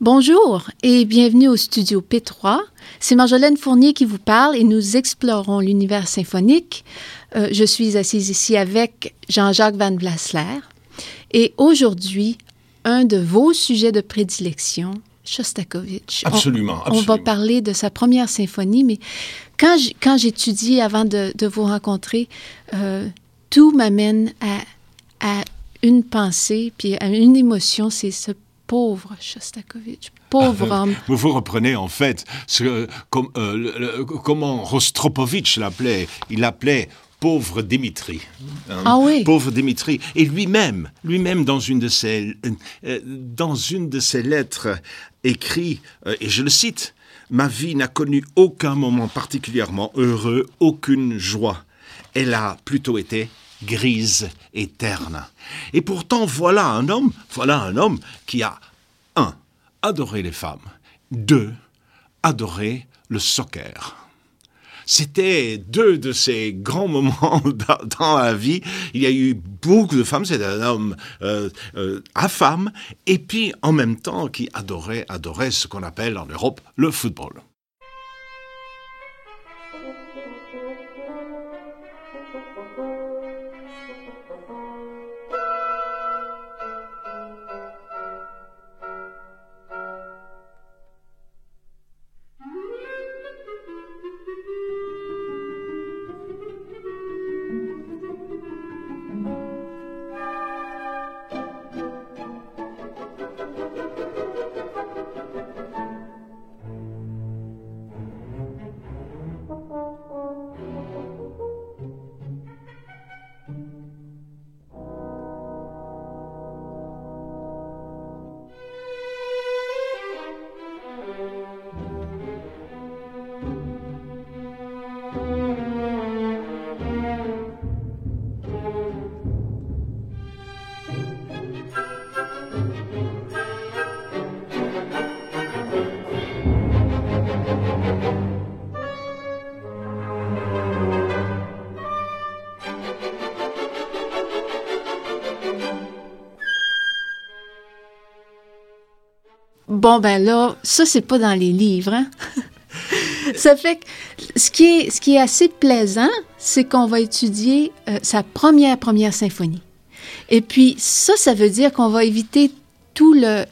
Bonjour et bienvenue au studio P3. C'est Marjolaine Fournier qui vous parle et nous explorons l'univers symphonique. Euh, je suis assise ici avec Jean-Jacques Van Vlasler et aujourd'hui, un de vos sujets de prédilection, Shostakovich. Absolument, on, va parler de sa première symphonie, mais quand j'étudie avant de, vous rencontrer, euh, tout m'amène à, à, une pensée, puis à une émotion, c'est ce pauvre Shostakovich, pauvre ah, homme. Vous, vous reprenez en fait ce, comme, euh, comment Rostropovitch l'appelait. Il l'appelait pauvre Dimitri. Hein. ah oui. Pauvre Dimitri. Et lui-même, lui-même dans une de ses, euh, dans une de ses lettres écrit, euh, et je le cite, Ma vie n'a connu aucun moment particulièrement heureux, aucune joie. Elle a plutôt été grise et terne. Et pourtant, voilà un homme, voilà un homme qui a, un, adoré les femmes, deux, adoré le soccer. C'était deux de ces grands moments dans la vie. Il y a eu beaucoup de femmes. C'était un homme euh, euh, à femme, et puis en même temps qui adorait, adorait ce qu'on appelle en Europe le football. Bon, ben là, ça, c'est pas dans les livres. Hein? ça fait que ce qui est, ce qui est assez plaisant, c'est qu'on va étudier euh, sa première, première symphonie. Et puis, ça, ça veut dire qu'on va éviter tout le.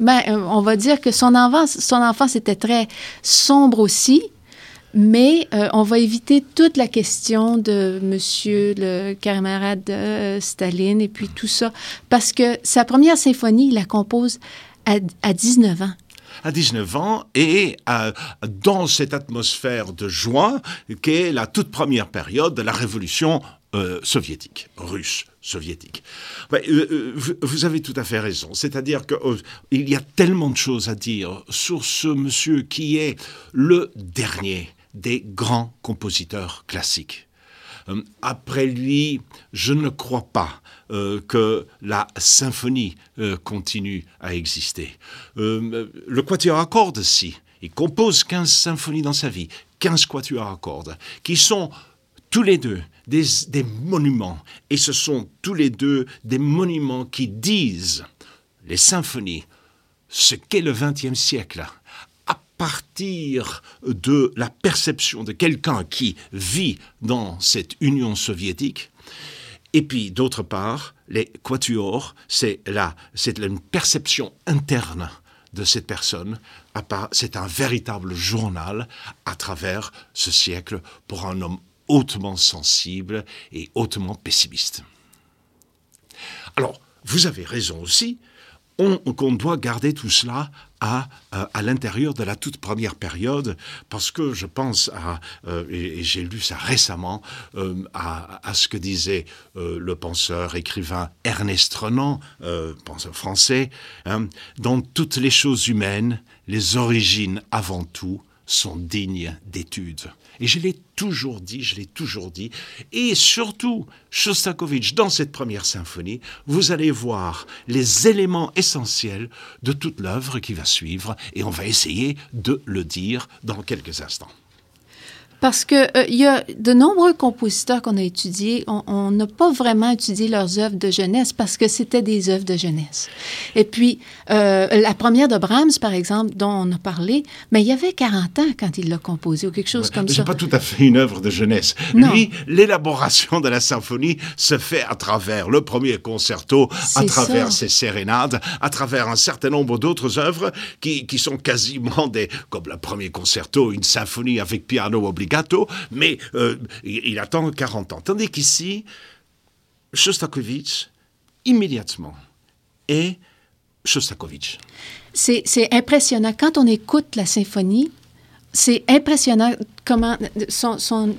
ben, euh, on va dire que son enfance, son enfance était très sombre aussi, mais euh, on va éviter toute la question de monsieur le camarade de Staline et puis tout ça, parce que sa première symphonie, il la compose à, 19 ans à 19 ans et dans cette atmosphère de joie qu'est la toute première période de la révolution euh, soviétique, russe, soviétique. Euh, euh, vous avez tout à fait raison. C'est-à-dire qu'il y a tellement de choses à dire sur ce monsieur qui est le dernier des grands compositeurs classiques. Après lui, je ne crois pas euh, que la symphonie euh, continue à exister. Euh, le quatuor à cordes, si, il compose 15 symphonies dans sa vie, 15 quatuors à cordes, qui sont tous les deux des, des monuments, et ce sont tous les deux des monuments qui disent, les symphonies, ce qu'est le XXe siècle partir de la perception de quelqu'un qui vit dans cette Union soviétique, et puis, d'autre part, les quatuors, c'est là, c'est une perception interne de cette personne. C'est un véritable journal à travers ce siècle pour un homme hautement sensible et hautement pessimiste. Alors, vous avez raison aussi, qu'on doit garder tout cela à, euh, à l'intérieur de la toute première période, parce que je pense à, euh, et, j'ai lu ça récemment, euh, à, ce que disait le penseur, écrivain Ernest Renan, penseur français, hein, dans toutes les choses humaines, les origines avant tout sont dignes d'études. Et je l'ai toujours dit, je l'ai toujours dit. Et surtout, Shostakovich, dans cette première symphonie, vous allez voir les éléments essentiels de toute l'œuvre qui va suivre, et on va essayer de le dire dans quelques instants. Parce que euh, il y a de nombreux compositeurs qu'on a étudiés, on n'a pas vraiment étudié leurs œuvres de jeunesse parce que c'était des œuvres de jeunesse. Et puis, euh, la première de Brahms, par exemple, dont on a parlé, mais il y avait 40 ans quand il l'a composé ou quelque chose comme ça. C'est pas tout à fait une œuvre de jeunesse. Non. Lui, l'élaboration de la symphonie se fait à travers le premier concerto, à travers ça. ses sérénades, à travers un certain nombre d'autres œuvres qui, qui sont quasiment des, comme le premier concerto, une symphonie avec piano obligato, mais euh, il, attend 40 ans. Tandis qu'ici, Shostakovich, immédiatement, est Shostakovich. C'est impressionnant. Quand on écoute la symphonie, c'est impressionnant comment son, son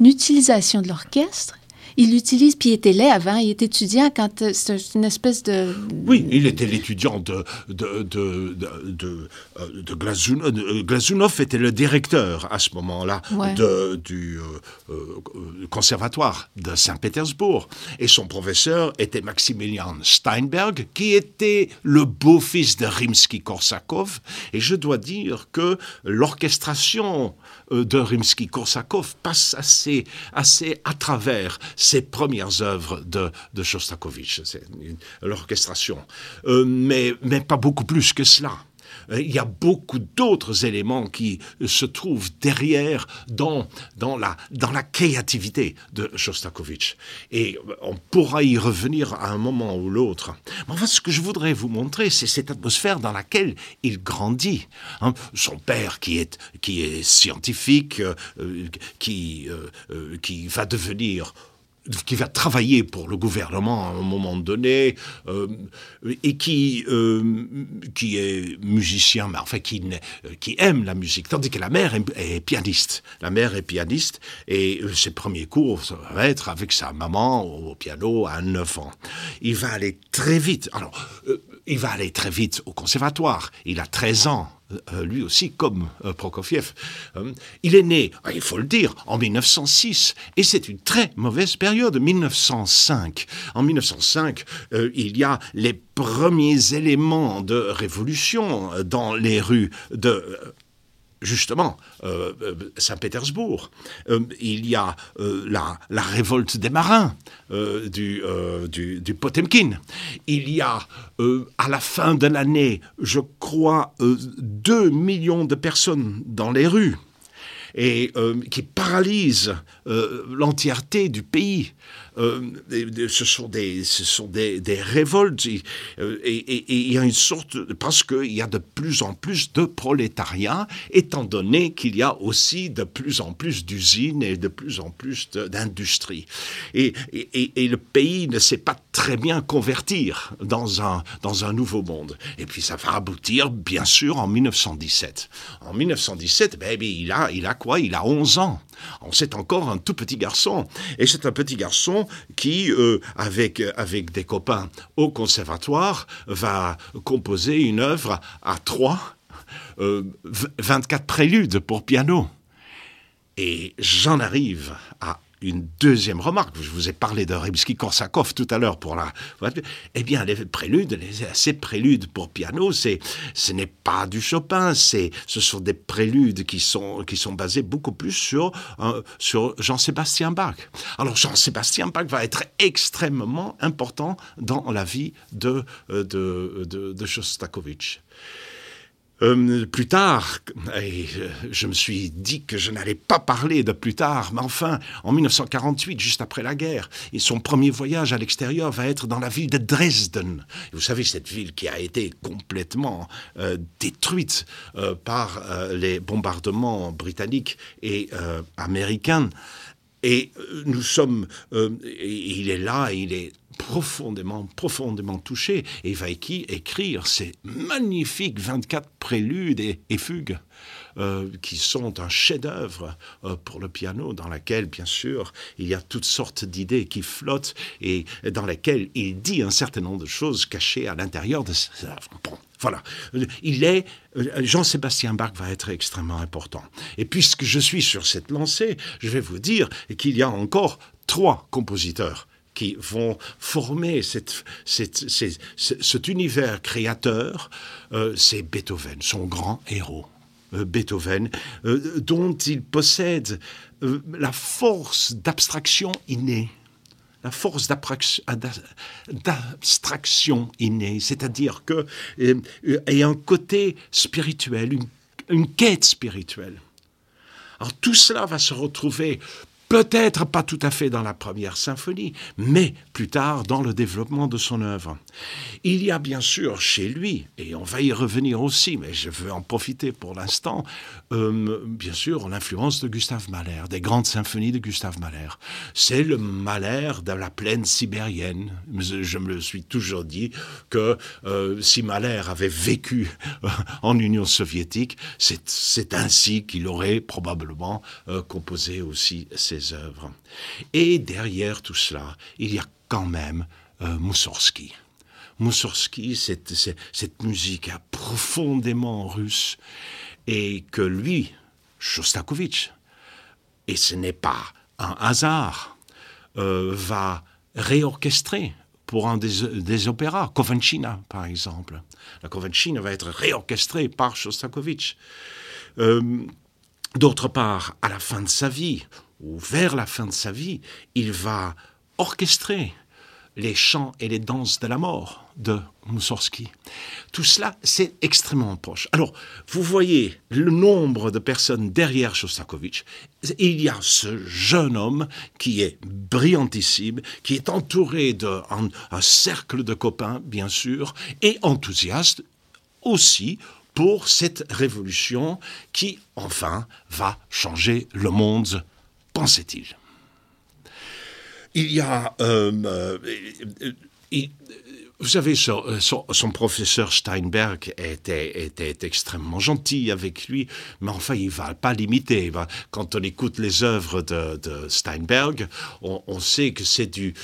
utilisation de l'orchestre. Il l'utilise, puis il était là avant, il était étudiant quand euh, c'est une espèce de... Oui, il était l'étudiant de, de, de, de, de, euh, Glazunov. de- Glazunov était le directeur à ce moment-là Ouais. du euh, euh, conservatoire de Saint-Pétersbourg. Et son professeur était Maximilian Steinberg, qui était le beau-fils de Rimsky-Korsakov. Et je dois dire que l'orchestration euh, de Rimsky-Korsakov passe assez, assez à travers ses premières œuvres de, de Shostakovich, l'orchestration. Euh, mais, mais pas beaucoup plus que cela. Euh, Il y a beaucoup d'autres éléments qui euh, se trouvent derrière dans, dans, la, dans la créativité de Shostakovich. Et on pourra y revenir à un moment ou l'autre. Mais enfin, ce que je voudrais vous montrer, c'est cette atmosphère dans laquelle il grandit. hein. Son père, qui est, qui est scientifique, qui, qui va devenir qui va travailler pour le gouvernement à un moment donné euh, et qui euh, qui est musicien mais enfin qui euh, qui aime la musique. Tandis que la mère est, est pianiste. La mère est pianiste et euh, ses premiers cours ça va être avec sa maman au piano à 9 ans. Il va aller très vite. Alors euh, il va aller très vite au conservatoire. Il a 13 ans lui aussi comme euh, Prokofiev. Euh, il est né, ah, il faut le dire, en 1906, et c'est une très mauvaise période, 1905. En 1905, euh, il y a les premiers éléments de révolution euh, dans les rues de... Justement, euh, euh, Saint-Pétersbourg, Euh, il y a la, révolte des marins du, du, Potemkin. Il y a, à la fin de l'année, je crois, euh, 2 millions de personnes dans les rues et qui paralyse euh, l'entièreté du pays. Euh, ce sont des, révoltes euh, et- il y a une sorte parce qu'il y a de plus en plus de prolétariat, étant donné qu'il y a aussi de plus en plus d'usines et de plus en plus d'industries. Et, le pays ne sait pas très bien convertir dans un, nouveau monde. Et puis ça va aboutir, bien sûr, en 1917. En 1917, ben, ben, il a quoi? Il a 11 ans. C'est encore un tout petit garçon. Et c'est un petit garçon qui, euh, avec, avec des copains au conservatoire, va composer une œuvre à trois, euh, v- 24 préludes pour piano. Et j'en arrive à une deuxième remarque. Je vous ai parlé de Rimsky-Korsakov tout à l'heure pour la. Eh bien, les préludes, les, ces préludes pour piano, c'est, ce n'est pas du Chopin. C'est, ce sont des préludes qui sont qui sont basés beaucoup plus sur euh, sur Jean-Sébastien Bach. Alors Jean-Sébastien Bach va être extrêmement important dans la vie de euh, de, de, de Shostakovich. Euh, plus tard, euh, je me suis dit que je n'allais pas parler de plus tard, mais enfin, en 1948, juste après la guerre, et son premier voyage à l'extérieur va être dans la ville de Dresden. Vous savez, cette ville qui a été complètement euh, détruite euh, par les bombardements britanniques et américains. Et euh, nous sommes, euh, il est là, il est profondément, profondément touché, et il va équi- écrire ces magnifiques 24 préludes et fugues. Euh, qui sont un chef-d'œuvre euh, pour le piano, dans laquelle, bien sûr, il y a toutes sortes d'idées qui flottent et dans lesquelles il dit un certain nombre de choses cachées à l'intérieur de ses œuvres. Bon, voilà. Il est, euh, Jean-Sébastien Bach va être extrêmement important. Et puisque je suis sur cette lancée, je vais vous dire qu'il y a encore trois compositeurs qui vont former cet univers créateur, c'est Beethoven, son grand héros. Beethoven, dont il possède la force d'abstraction innée la force d'abstraction innée, c'est-à-dire que a un côté spirituel, une, une quête spirituelle. Alors tout cela va se retrouver Peut-être pas tout à fait dans la première symphonie, mais plus tard dans le développement de son œuvre. Il y a bien sûr chez lui, et on va y revenir aussi, mais je veux en profiter pour l'instant, euh, bien sûr l'influence de Gustave Mahler, des grandes symphonies de Gustave Mahler. C'est le Mahler de la plaine sibérienne. Je me suis toujours dit que euh, si Mahler avait vécu euh, en Union soviétique, c'est ainsi qu'il aurait probablement composé aussi ses œuvres. Et derrière tout cela, il y a quand même euh, Moussorski. Moussorski, cette, musique profondément russe, et que lui, Shostakovich, et ce n'est pas un hasard, euh, va réorchestrer pour un des, opéras, Covancina par exemple. La Covancina va être réorchestrée par Shostakovich. Euh, d'autre part, à la fin de sa vie, ou vers la fin de sa vie, il va orchestrer les chants et les danses de la mort de Moussorski. Tout cela, c'est extrêmement proche. Alors, vous voyez le nombre de personnes derrière Shostakovich. Il y a ce jeune homme qui est brillantissime, qui est entouré d'un un cercle de copains, bien sûr, et enthousiaste aussi pour cette révolution qui, enfin, va changer le monde pensait-il. Il y a... Euh, euh, vous savez, son, professeur Steinberg était, extrêmement gentil avec lui, mais enfin, il ne va pas l'imiter. Quand on écoute les œuvres de, Steinberg, on, sait que c'est du,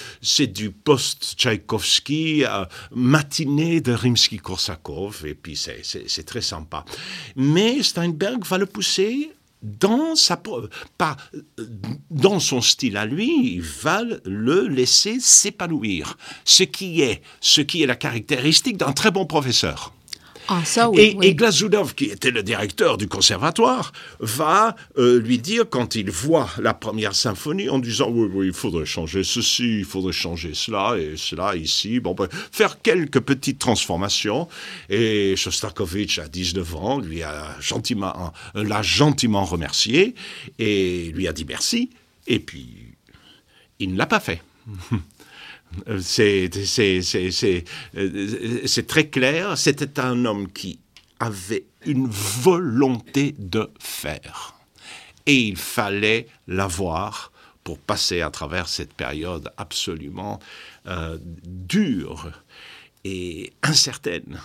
post-Tchaïkovski, euh, matinée de Rimsky-Korsakov, et puis c'est très sympa. Mais Steinberg va le pousser dans, sa, dans son style à lui, il va le laisser s'épanouir, ce qui est, ce qui est la caractéristique d'un très bon professeur. Ah, ça, oui, et, Glazunov, qui était le directeur du conservatoire, va euh, lui dire, quand il voit la première symphonie, en disant Oui, oui, il faudrait changer ceci, il faudrait changer cela et cela ici, bon, ben, faire quelques petites transformations. Et Shostakovich, à 19 ans, lui a gentiment, euh, l'a gentiment remercié et lui a dit merci. Et puis, il ne l'a pas fait. Euh, c'est très clair. C'était un homme qui avait une volonté de faire. Et il fallait l'avoir pour passer à travers cette période absolument euh, dure et incertaine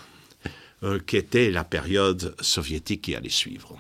euh, qu'était la période soviétique qui allait suivre.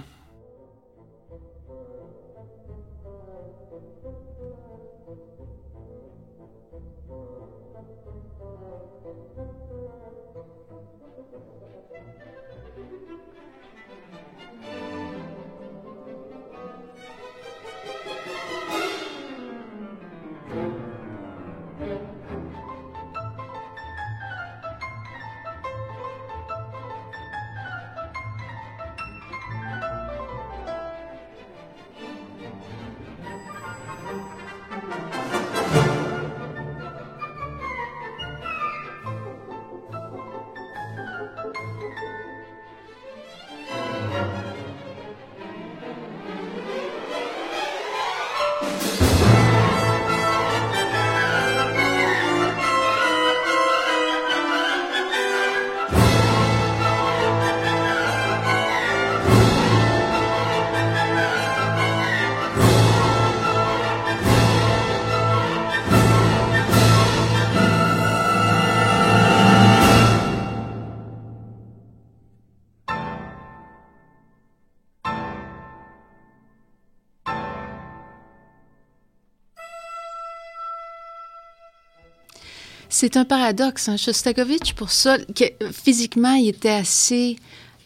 C'est un paradoxe. Hein? Shostakovich, pour ça, que, physiquement, il était assez.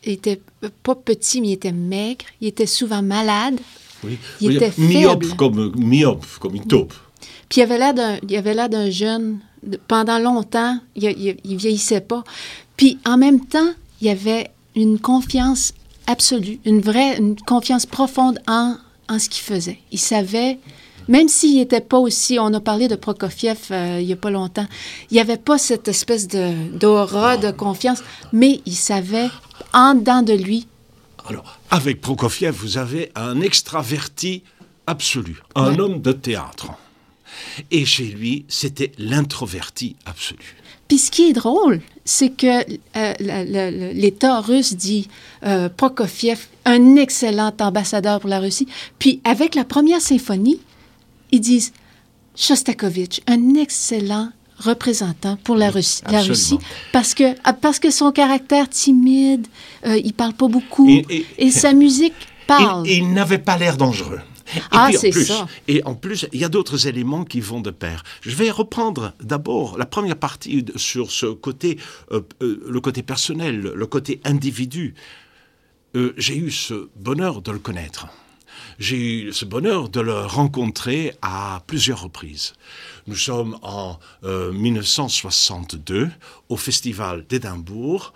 Il était pas petit, mais il était maigre. Il était souvent malade. Oui. Il était myope faible. comme myope, comme une taupe. Puis il avait l'air d'un, il avait l'air d'un jeune. Pendant longtemps, il, il, vieillissait pas. Puis en même temps, il y avait une confiance absolue, une vraie une confiance profonde en, en ce qu'il faisait. Il savait, même s'il n'était pas aussi, on a parlé de Prokofiev euh, il n'y a pas longtemps, il n'y avait pas cette espèce de, d'aura de confiance, mais il savait en dedans de lui. Alors, avec Prokofiev, vous avez un extraverti absolu, un Ouais. homme de théâtre. Et chez lui, c'était l'introverti absolu. Puis ce qui est drôle, c'est que euh, l'État russe dit euh, Prokofiev, un excellent ambassadeur pour la Russie. Puis avec la première symphonie, ils disent Shostakovich, un excellent représentant pour la, Russie, la absolument. Russie, parce que, ah, parce que son caractère timide, euh, il parle pas beaucoup, Et- et, et- sa musique parle. Et, il n'avait pas l'air dangereux. Et Ah, puis, en c'est plus, ça. Et en plus, il y a d'autres éléments qui vont de pair. Je vais reprendre d'abord la première partie sur ce côté, euh, euh, le côté personnel, le côté individu. Euh, J'ai eu ce bonheur de le connaître. J'ai eu ce bonheur de le rencontrer à plusieurs reprises. Nous sommes en euh, 1962 au Festival d'Édimbourg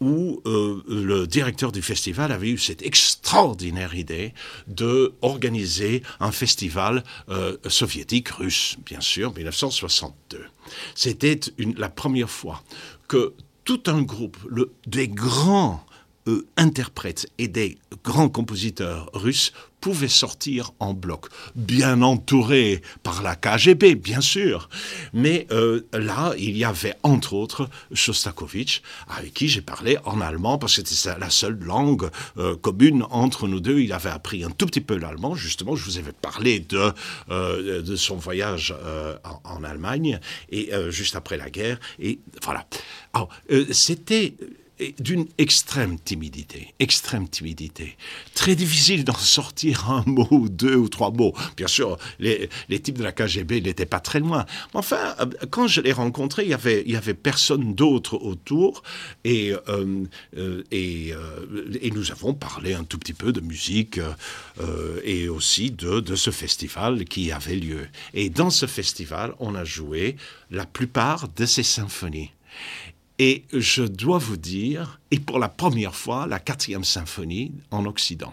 où euh, le directeur du festival avait eu cette extraordinaire idée de organiser un festival euh, soviétique russe, bien sûr, 1962. C'était la première fois que tout un groupe, le- des grands interprètes et des grands compositeurs russes pouvaient sortir en bloc, bien entourés par la KGB, bien sûr. Mais euh, là, il y avait entre autres Shostakovich, avec qui j'ai parlé en allemand, parce que c'était la seule langue euh, commune entre nous deux. Il avait appris un tout petit peu l'allemand, justement. Je vous avais parlé de, euh, de son voyage en, en Allemagne, et juste après la guerre. Et voilà. C'était d'une extrême timidité, extrême timidité. Très difficile d'en sortir un mot, deux ou trois mots. Bien sûr, les, les types de la KGB n'étaient pas très loin. Mais enfin, euh, quand je l'ai rencontré, il y avait, il y avait personne d'autre autour, et, euh, euh, et, nous avons parlé un tout petit peu de musique et aussi de, de ce festival qui avait lieu. Et dans ce festival, on a joué la plupart de ces symphonies. Et je dois vous dire, et pour la première fois, la quatrième symphonie en Occident.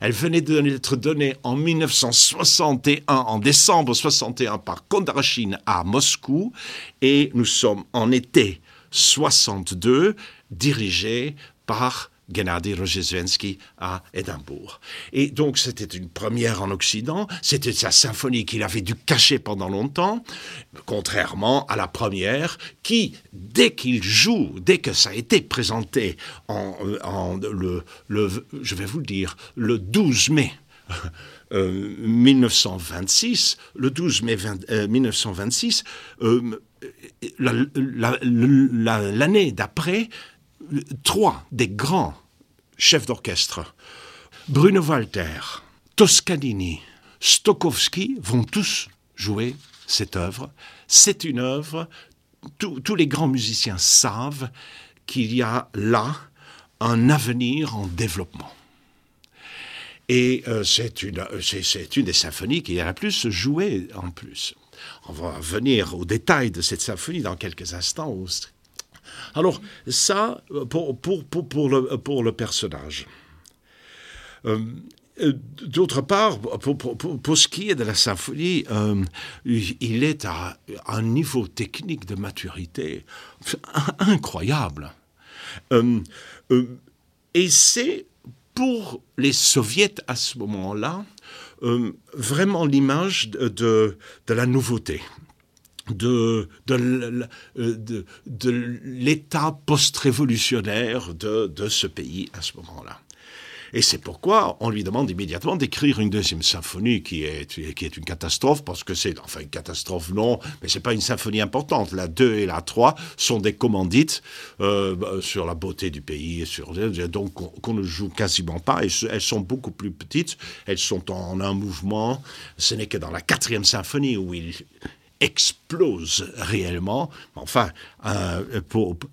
Elle venait d'être donnée en 1961, en décembre 61, par Kondrachine à Moscou, et nous sommes en été 62, dirigée par Gennady Rozhesvensky à Édimbourg. Et donc c'était une première en Occident, c'était sa symphonie qu'il avait dû cacher pendant longtemps, contrairement à la première qui, dès qu'il joue, dès que ça a été présenté en, en le, je vais vous le dire, le 12 mai euh, 1926, le 12 mai 20, euh, 1926, euh, l'année la, la, la, d'après, trois des grands chefs d'orchestre, Bruno Walter, Toscanini, Stokowski, vont tous jouer cette œuvre. C'est une œuvre, tous les grands musiciens savent qu'il y a là un avenir en développement. Et euh, c'est une, des symphonies qui a la plus jouée en plus. On va venir aux détails de cette symphonie dans quelques instants. Alors, ça, pour, pour, pour, le, pour le personnage. Euh, D'autre part, pour, pour, pour, ce qui est de la symphonie, euh, il est à un niveau technique de maturité incroyable. Euh, et c'est pour les soviets à ce moment-là vraiment l'image de, de la nouveauté de, de, de, l'état post-révolutionnaire de, de, ce pays à ce moment-là. Et c'est pourquoi on lui demande immédiatement d'écrire une deuxième symphonie qui est, qui est une catastrophe, parce que c'est, enfin une catastrophe non, mais c'est pas une symphonie importante. La 2 et la 3 sont des commandites euh, sur la beauté du pays, et sur, donc qu'on ne joue quasiment pas, et elles sont beaucoup plus petites, elles sont en un mouvement, ce n'est que dans la quatrième symphonie où il explose réellement, enfin, euh,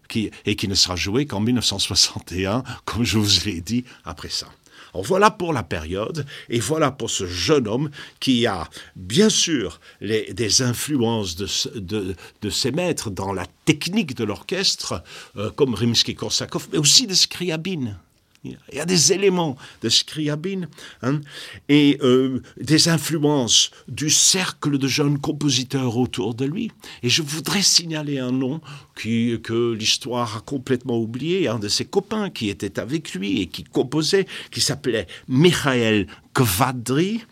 qui, et qui ne sera joué qu'en 1961, comme je vous l'ai dit, après ça. Alors voilà pour la période, et voilà pour ce jeune homme qui a bien sûr les, des influences de, de, de, ses maîtres dans la technique de l'orchestre, euh, comme Rimsky-Korsakov, mais aussi de Scriabine. Il y a des éléments de Scriabine hein, et euh, des influences du cercle de jeunes compositeurs autour de lui. Et je voudrais signaler un nom que l'histoire a complètement oublié, un de ses copains qui était avec lui et qui composait, qui s'appelait Michael Kvadri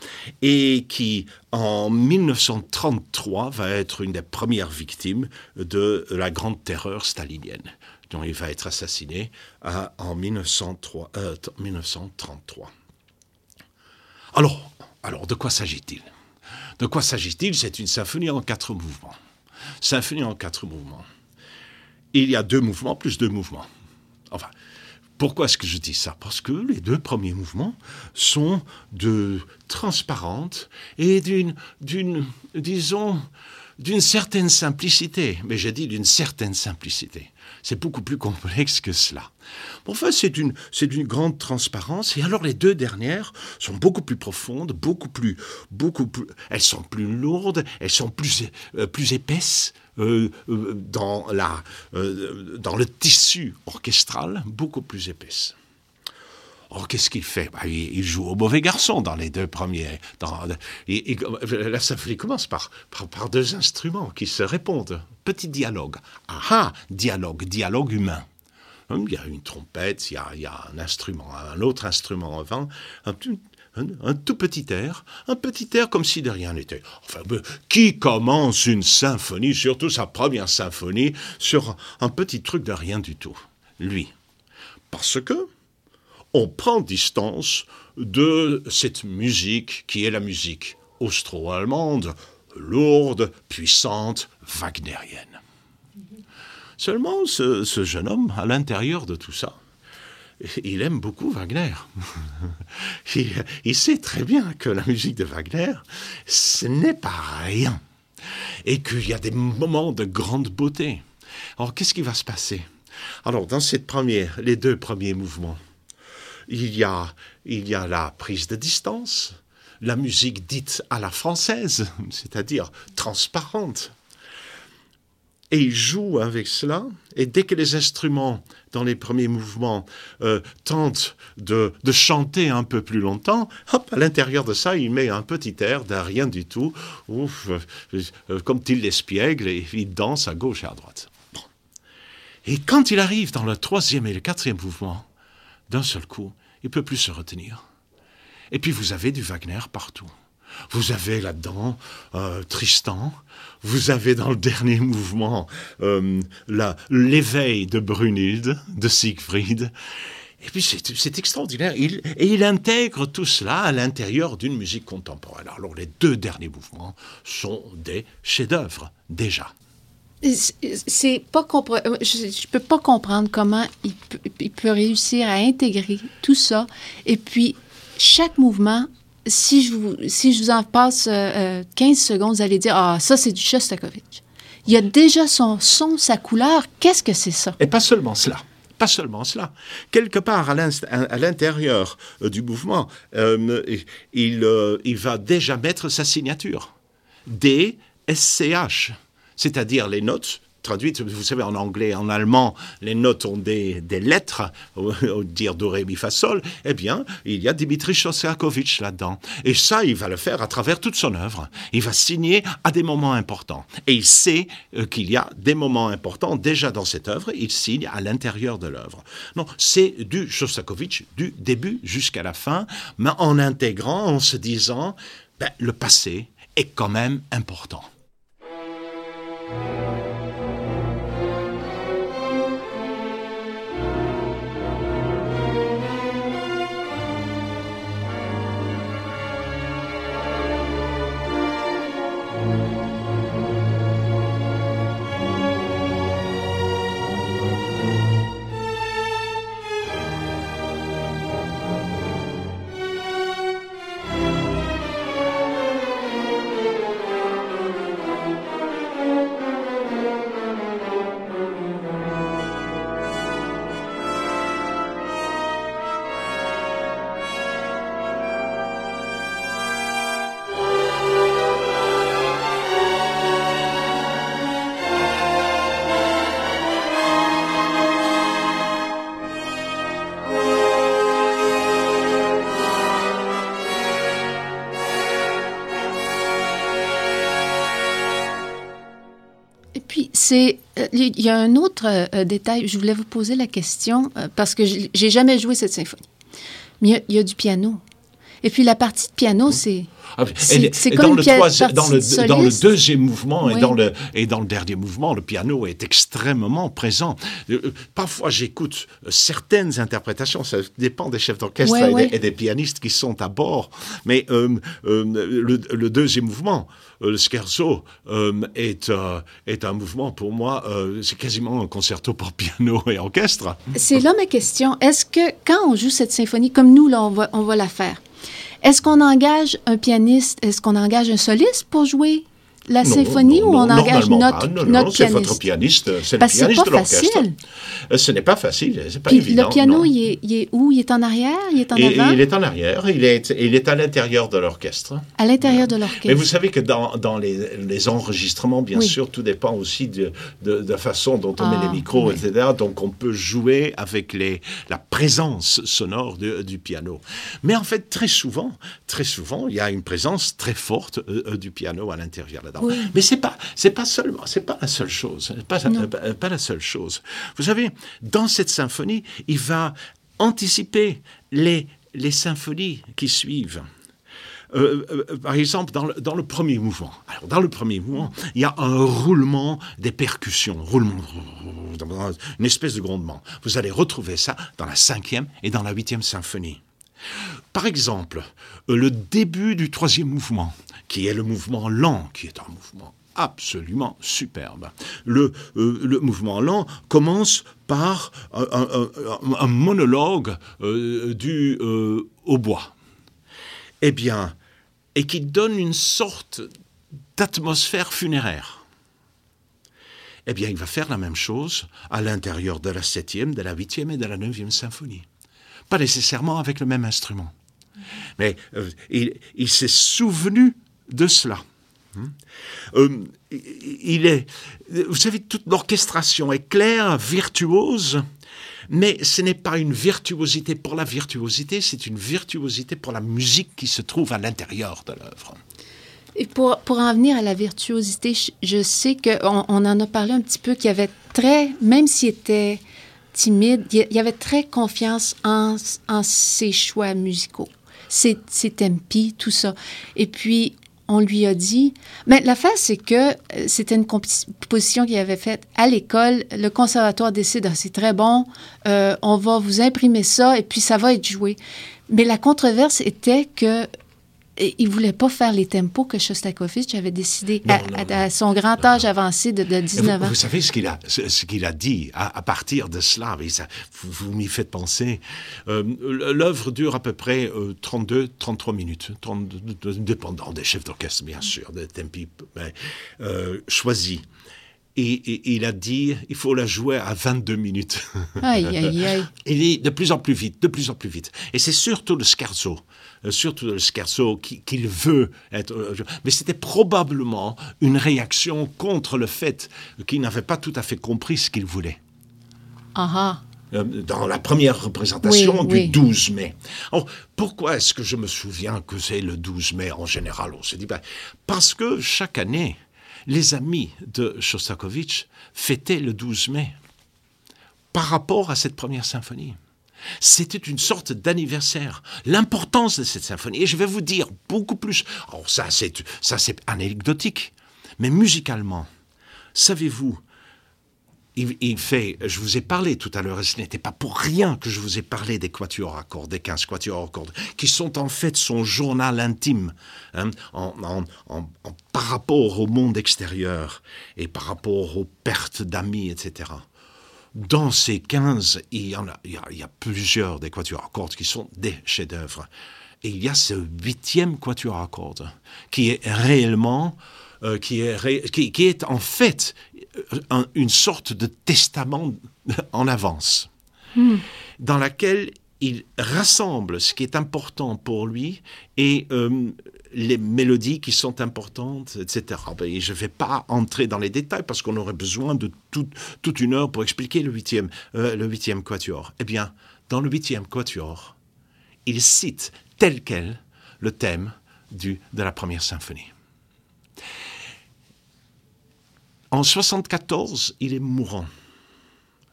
et qui, en 1933, va être une des premières victimes de la grande terreur stalinienne dont il va être assassiné en 1903, 1933. Euh, alors, alors, de quoi s'agit-il? De quoi s'agit-il? C'est une symphonie en quatre mouvements. Symphonie en quatre mouvements. Il y a deux mouvements plus deux mouvements. Enfin, pourquoi est-ce que je dis ça? Parce que les deux premiers mouvements sont de transparentes et d'une, d'une, disons, d'une certaine simplicité. Mais j'ai dit d'une certaine simplicité. C'est beaucoup plus complexe que cela. Enfin, c'est d'une grande transparence. Et alors, les deux dernières sont beaucoup plus profondes, beaucoup plus, beaucoup plus, elles sont plus lourdes, elles sont plus, euh, plus épaisses. Euh, euh, dans, la, dans le tissu orchestral, beaucoup plus épaisses. Oh, qu'est-ce qu'il fait? Bah, il, joue au mauvais garçon dans les deux premiers. Dans, la symphonie commence par, deux instruments qui se répondent. Petit dialogue. Ah ah, dialogue, dialogue humain. Hum, il y a une trompette, il y a, un instrument, un autre instrument avant, un, un, tout petit air, un petit air comme si de rien n'était. Enfin, qui commence une symphonie, surtout sa première symphonie, sur un petit truc de rien du tout? Lui. Parce que on prend distance de cette musique qui est la musique austro-allemande, lourde, puissante, wagnérienne. Seulement, ce, jeune homme, à l'intérieur de tout ça, il aime beaucoup Wagner. il, sait très bien que la musique de Wagner, ce n'est pas rien. Et qu'il y a des moments de grande beauté. Alors, qu'est-ce qui va se passer? Alors, dans les deux premiers mouvements, il y a, il y a la prise de distance, la musique dite à la française, c'est-à-dire transparente. Et il joue avec cela, et dès que les instruments, dans les premiers mouvements, euh, tentent de, chanter un peu plus longtemps, hop, à l'intérieur de ça, il met un petit air d'un rien du tout, ouf, euh, comme il l'espiègle, et il danse à gauche et à droite. Et quand il arrive dans le troisième et le quatrième mouvement, d'un seul coup, il peut plus se retenir. Et puis vous avez du Wagner partout. Vous avez là-dedans euh, Tristan, vous avez dans le dernier mouvement euh, l'éveil de Brunhilde, de Siegfried. Et puis c'est extraordinaire. Et il intègre tout cela à l'intérieur d'une musique contemporaine. Alors les deux derniers mouvements sont des chefs-d'œuvre, déjà c'est pas euh, je, peux pas comprendre comment il peut, réussir à intégrer tout ça. Et puis chaque mouvement si je vous si je vous en passe 15 euh, euh, secondes vous allez dire ah ça c'est du Shostakovich. Il y a déjà son son sa couleur. Qu'est-ce que c'est ça? Et pas seulement cela. Pas seulement cela. Quelque part à l'intérieur du mouvement, il, il va déjà mettre sa signature. D, S, C, H c'est-à-dire les notes traduites, vous savez, en anglais, en allemand, les notes ont des, lettres, au, dire do, ré, mi, fa, sol, eh bien, il y a Dimitri Shostakovich là-dedans. Et ça, il va le faire à travers toute son œuvre. Il va signer à des moments importants. Et il sait euh, qu'il y a des moments importants déjà dans cette œuvre, il signe à l'intérieur de l'œuvre. Non, c'est du Shostakovich du début jusqu'à la fin, mais en intégrant, en se disant, ben, le passé est quand même important. うん。C'est euh, il y a un autre euh, détail. Je voulais vous poser la question euh, parce que j'ai jamais joué cette symphonie. Mais il y a- il y, a du piano. Et puis la partie de piano, c'est Ah, C'est- comme dans le, troisième- dans, le, dans le deuxième mouvement et, dans le, et dans le dernier mouvement, le piano est extrêmement présent. Euh, parfois, j'écoute certaines interprétations, ça dépend des chefs d'orchestre et. Des, et des pianistes qui sont à bord. Mais euh, euh, le, le deuxième mouvement, le scherzo, euh, est, euh, est un mouvement pour moi, euh, c'est quasiment un concerto pour piano et orchestre. C'est là ma question. Est-ce que quand on joue cette symphonie, comme nous, là, on va, on va la faire, est-ce qu'on engage un pianiste, est-ce qu'on engage un soliste pour jouer la symphonie non, ou on engage notre. Non, non, notre non, c'est pianiste? votre pianiste, c'est le pianiste pas de l'orchestre. facile. Euh, Ce n'est pas facile, c'est pas Puis évident. le piano, il est, il est où? Il est en arrière? Il est en Et- avant? il est en arrière, il est, il est à l'intérieur de l'orchestre. À l'intérieur de Mais l'orchestre. vous savez que dans, dans les, les enregistrements, bien Oui. sûr, tout dépend aussi de, la façon dont on met Ah, les micros, oui. etc. Donc on peut jouer avec les, la présence sonore de- du piano. Mais en fait, très souvent, très souvent, il y a une présence très forte euh, euh, du piano à l'intérieur là-dedans. Oui. Mais c'est pas, c'est pas seulement, c'est pas la seule chose, pas, euh, pas la seule chose. Vous savez, dans cette symphonie, il va anticiper les, les symphonies qui suivent. Euh, euh, par exemple, dans le, dans le premier mouvement. Alors, dans le premier mouvement, il y a un roulement des percussions, roulement, une espèce de grondement. Vous allez retrouver ça dans la cinquième et dans la huitième symphonie. Par exemple, euh, le début du troisième mouvement, qui est le mouvement lent, qui est un mouvement absolument superbe. Le, euh, mouvement lent commence par un, monologue euh, du hautbois. Eh bien, et qui donne une sorte d'atmosphère funéraire. Eh bien, il va faire la même chose à l'intérieur de la septième, de la huitième et de la neuvième symphonie. Pas nécessairement avec le même instrument. Mais euh, il, s'est souvenu de cela. Hmm. Euh, il est, vous savez, toute l'orchestration est claire, virtuose, mais ce n'est pas une virtuosité pour la virtuosité, c'est une virtuosité pour la musique qui se trouve à l'intérieur de l'œuvre. Et pour, pour en venir à la virtuosité, je, sais qu'on on en a parlé un petit peu, qu'il y avait très, même s'il était timide, il y avait très confiance en, en ses choix musicaux, ses tempi, tout ça. Et puis, on lui a dit... Mais l'affaire, c'est que euh, c'était une composition qu'il avait faite à l'école. Le conservatoire décide, Ah, c'est très bon, euh, on va vous imprimer ça et puis ça va être joué. Mais la controverse était que et il voulait pas faire les tempos que Shostakovich avait décidé Non, à, non, à- à son grand âge avancé de, de Et 19 vous, ans. vous savez ce qu'il a, ce, ce qu'il a dit à, à partir de cela, mais ça, vous, vous m'y faites penser. Euh, L'œuvre dure à peu près euh, 32-33 minutes, 32, dépendant des chefs d'orchestre, bien sûr, des tempi mais, euh, choisis. Et, et il a dit, il faut la jouer à 22 minutes. Aïe, aïe, aïe. Il est de plus en plus vite, de plus en plus vite. Et c'est surtout le scherzo, euh, surtout le scherzo qui- qu'il veut être. euh, Mais c'était probablement une réaction contre le fait qu'il n'avait pas tout à fait compris ce qu'il voulait. Ah ah. Euh, Dans la première représentation Oui, du oui. 12 mai. Alors, pourquoi est-ce que je me souviens que c'est le 12 mai en général? On se dit, ben, parce que chaque année, les amis de Shostakovich fêtaient le 12 mai par rapport à cette première symphonie. C'était une sorte d'anniversaire. L'importance de cette symphonie, et je vais vous dire beaucoup plus. Alors ça, c'est ça, c'est anecdotique, mais musicalement, savez-vous, il, fait. Je vous ai parlé tout à l'heure, et ce n'était pas pour rien que je vous ai parlé des quatuors à cordes, des 15 quatuors à cordes, qui sont en fait son journal intime, hein, par rapport au monde extérieur et par rapport aux pertes d'amis, etc dans ces 15, il y, en a, il, y a, il y a plusieurs des quatuors à cordes qui sont des chefs-d'œuvre. Et il y a ce huitième quatuor à cordes qui est réellement, euh, qui, est ré- qui, qui est en fait euh, un- une sorte de testament en avance, dans laquelle il rassemble ce qui est important pour lui et euh, les mélodies qui sont importantes, etc. Ben, et je ne vais pas entrer dans les détails parce qu'on aurait besoin de tout- toute une heure pour expliquer le huitième, euh, le huitième quatuor. Eh bien, dans le huitième quatuor, il cite tel quel le thème du, de la première symphonie. En 74, il est mourant.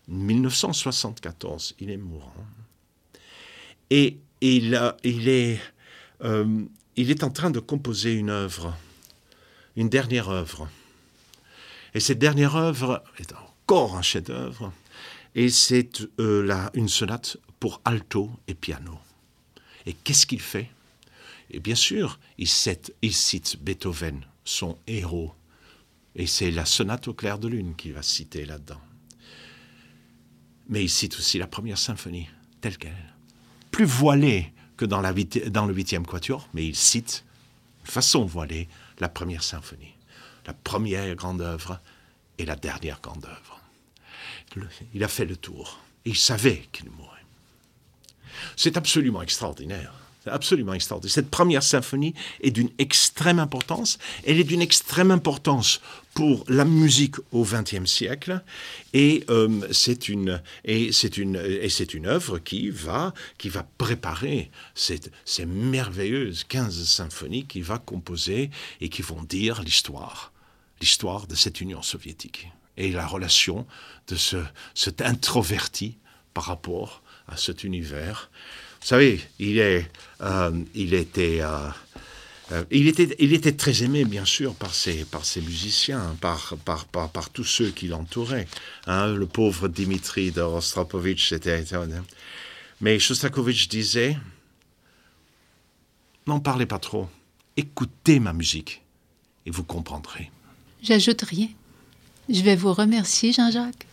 1974, il est mourant. Et il, il, est, euh, il est en train de composer une œuvre, une dernière œuvre. Et cette dernière œuvre est encore un chef-d'œuvre, et c'est euh, une sonate pour alto et piano. Et qu'est-ce qu'il fait? Et bien sûr, il cite Beethoven, son héros, et c'est la sonate au clair de lune qu'il va citer là-dedans. Mais il cite aussi la première symphonie, telle qu'elle. Plus voilée que dans, le huitième quatuor, mais il cite, de façon voilée, la première symphonie, la première grande œuvre et la dernière grande œuvre. Il a fait le tour. il savait qu'il mourrait. C'est absolument extraordinaire. Absolument extraordinaire. Cette première symphonie est d'une extrême importance. Elle est d'une extrême importance pour la musique au XXe siècle, et euh, c'est une et c'est une et c'est une œuvre qui va qui va préparer ces, ces merveilleuses 15 symphonies qui va composer et qui vont dire l'histoire, l'histoire de cette Union soviétique et la relation de ce cet introverti par rapport à cet univers. Vous savez, il, est, euh, il, était, euh, euh, il, était, il était très aimé, bien sûr, par ses, par ses musiciens, par, par, par, par tous ceux qui l'entouraient. Hein, le pauvre Dimitri de Rostropovitch, c'était... Mais Shostakovich disait, n'en parlez pas trop, écoutez ma musique et vous comprendrez. J'ajoute rien. Je vais vous remercier, Jean-Jacques.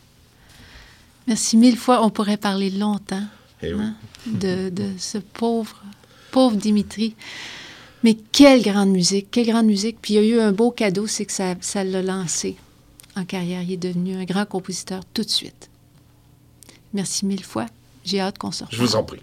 Merci mille fois. On pourrait parler longtemps eh hein, de, de, ce pauvre, pauvre Dimitri. Mais quelle grande musique, quelle grande musique. Puis il y a eu un beau cadeau, c'est que ça, ça l'a lancé en carrière. Il est devenu un grand compositeur tout de suite. Merci mille fois. J'ai hâte qu'on sorte. Je vous en prie.